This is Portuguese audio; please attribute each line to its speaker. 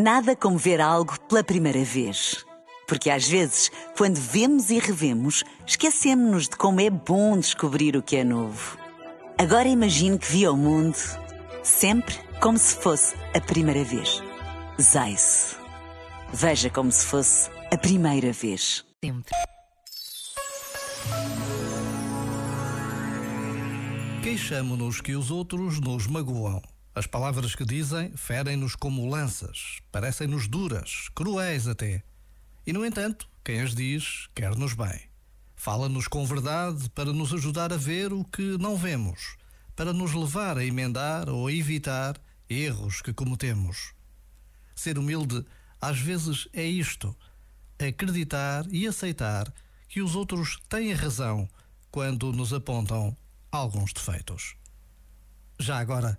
Speaker 1: Nada como ver algo pela primeira vez. Porque às vezes, quando vemos e revemos, esquecemos-nos de como é bom descobrir o que é novo. Agora imagine que viu o mundo sempre como se fosse a primeira vez. Zais. Veja como se fosse a primeira vez.
Speaker 2: Sempre.
Speaker 3: Queixamo-nos que os outros nos magoam. As palavras que dizem ferem-nos como lanças, parecem-nos duras, cruéis até. E, no entanto, quem as diz quer-nos bem. Fala-nos com verdade para nos ajudar a ver o que não vemos, para nos levar a emendar ou a evitar erros que cometemos. Ser humilde, às vezes, é isto: acreditar e aceitar que os outros têm razão quando nos apontam alguns defeitos. Já agora,